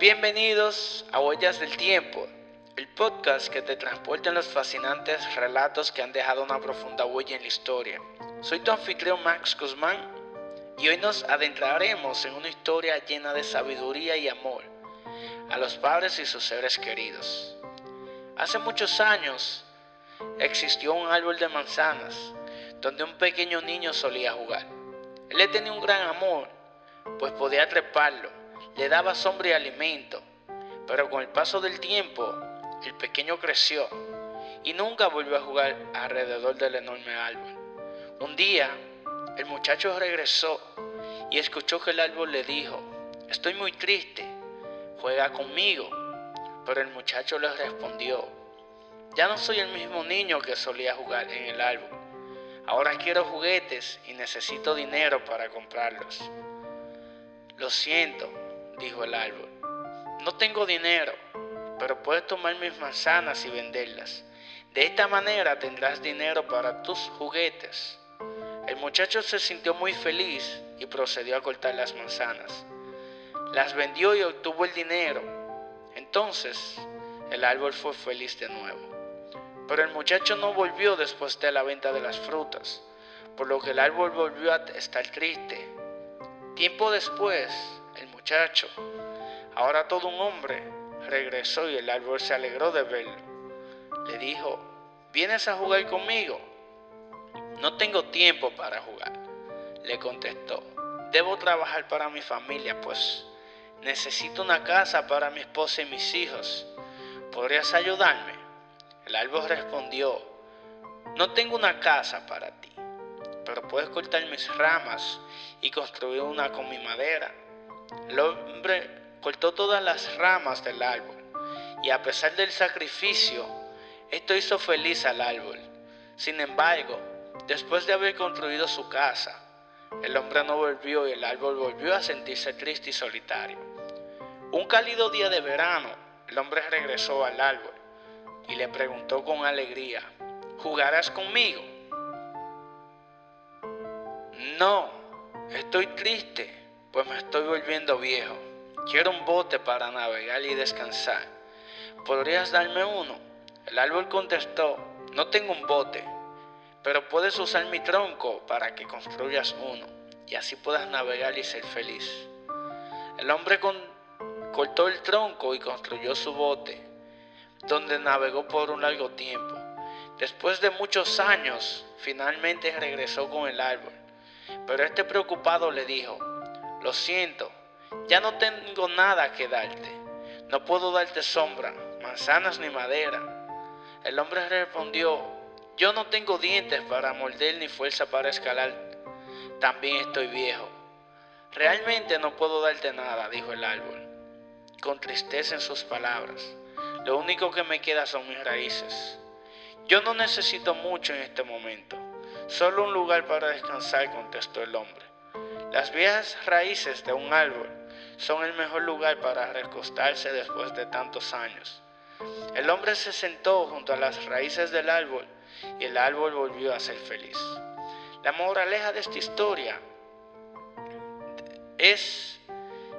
Bienvenidos a Huellas del Tiempo, el podcast que te transporta en los fascinantes relatos que han dejado una profunda huella en la historia. Soy tu anfitrión Max Guzmán y hoy nos adentraremos en una historia llena de sabiduría y amor a los padres y sus seres queridos. Hace muchos años existió un árbol de manzanas donde un pequeño niño solía jugar. Él le tenía un gran amor, pues podía treparlo, le daba sombra y alimento, pero con el paso del tiempo el pequeño creció y nunca volvió a jugar alrededor del enorme árbol. Un día el muchacho regresó y escuchó que el árbol le dijo, estoy muy triste, juega conmigo. Pero el muchacho le respondió, ya no soy el mismo niño que solía jugar en el árbol. Ahora quiero juguetes y necesito dinero para comprarlos. Lo siento, dijo el árbol, no tengo dinero, pero puedes tomar mis manzanas y venderlas. De esta manera tendrás dinero para tus juguetes. El muchacho se sintió muy feliz y procedió a cortar las manzanas. Las vendió y obtuvo el dinero. Entonces el árbol fue feliz de nuevo. Pero el muchacho no volvió después de la venta de las frutas, por lo que el árbol volvió a estar triste. Tiempo después, ahora todo un hombre, regresó y el árbol se alegró de verlo. Le dijo, ¿vienes a jugar conmigo? No tengo tiempo para jugar, le contestó. Debo trabajar para mi familia, pues necesito una casa para mi esposa y mis hijos. ¿Podrías ayudarme? El árbol respondió, no tengo una casa para ti, pero puedes cortar mis ramas y construir una con mi madera. El hombre cortó todas las ramas del árbol y a pesar del sacrificio, esto hizo feliz al árbol. Sin embargo, Después de haber construido su casa, el hombre no volvió y el árbol volvió a sentirse triste y solitario. Un cálido día de verano, el hombre regresó al árbol y le preguntó con alegría, ¿jugarás conmigo? No, estoy triste, pues me estoy volviendo viejo. Quiero un bote para navegar y descansar. ¿Podrías darme uno? El árbol contestó, no tengo un bote, pero puedes usar mi tronco para que construyas uno y así puedas navegar y ser feliz. El hombre cortó el tronco y construyó su bote, donde navegó por un largo tiempo. Después de muchos años, finalmente regresó con el árbol, pero este preocupado le dijo, lo siento, ya no tengo nada que darte, no puedo darte sombra, manzanas ni madera. El hombre respondió, yo no tengo dientes para morder ni fuerza para escalar. También estoy viejo. Realmente no puedo darte nada, dijo el árbol, con tristeza en sus palabras. Lo único que me queda son mis raíces. Yo no necesito mucho en este momento, solo un lugar para descansar, contestó el hombre. Las viejas raíces de un árbol son el mejor lugar para recostarse después de tantos años. El hombre se sentó junto a las raíces del árbol y el árbol volvió a ser feliz. La moraleja de esta historia es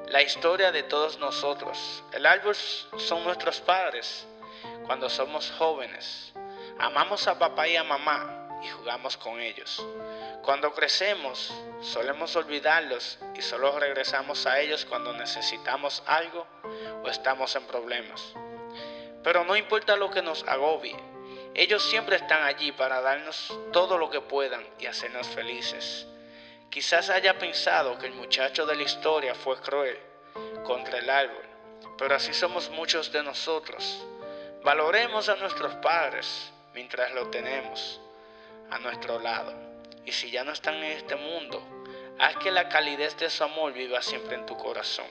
la historia de todos nosotros. El árbol son nuestros padres cuando somos jóvenes. Amamos a papá y a mamá y jugamos con ellos. Cuando crecemos, solemos olvidarlos y solo regresamos a ellos cuando necesitamos algo o estamos en problemas. Pero no importa lo que nos agobie, ellos siempre están allí para darnos todo lo que puedan y hacernos felices. Quizás haya pensado que el muchacho de la historia fue cruel contra el árbol, pero así somos muchos de nosotros. Valoremos a nuestros padres mientras lo tenemos a nuestro lado. Y si ya no están en este mundo, haz que la calidez de su amor viva siempre en tu corazón.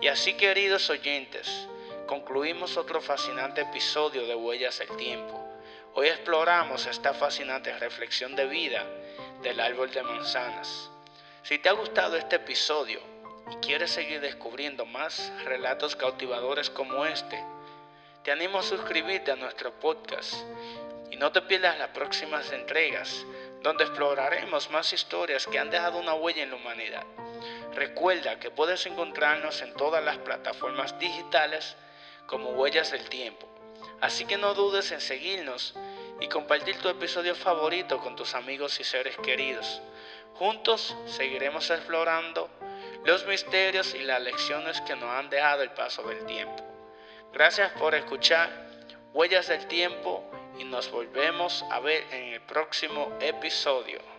Y así, queridos oyentes, concluimos otro fascinante episodio de Huellas del Tiempo. Hoy exploramos esta fascinante reflexión de vida del árbol de manzanas. Si te ha gustado este episodio y quieres seguir descubriendo más relatos cautivadores como este, te animo a suscribirte a nuestro podcast y no te pierdas las próximas entregas donde exploraremos más historias que han dejado una huella en la humanidad. Recuerda que puedes encontrarnos en todas las plataformas digitales como Huellas del Tiempo. Así que no dudes en seguirnos y compartir tu episodio favorito con tus amigos y seres queridos. Juntos seguiremos explorando los misterios y las lecciones que nos han dejado el paso del tiempo. Gracias por escuchar Huellas del Tiempo y nos volvemos a ver en el próximo episodio.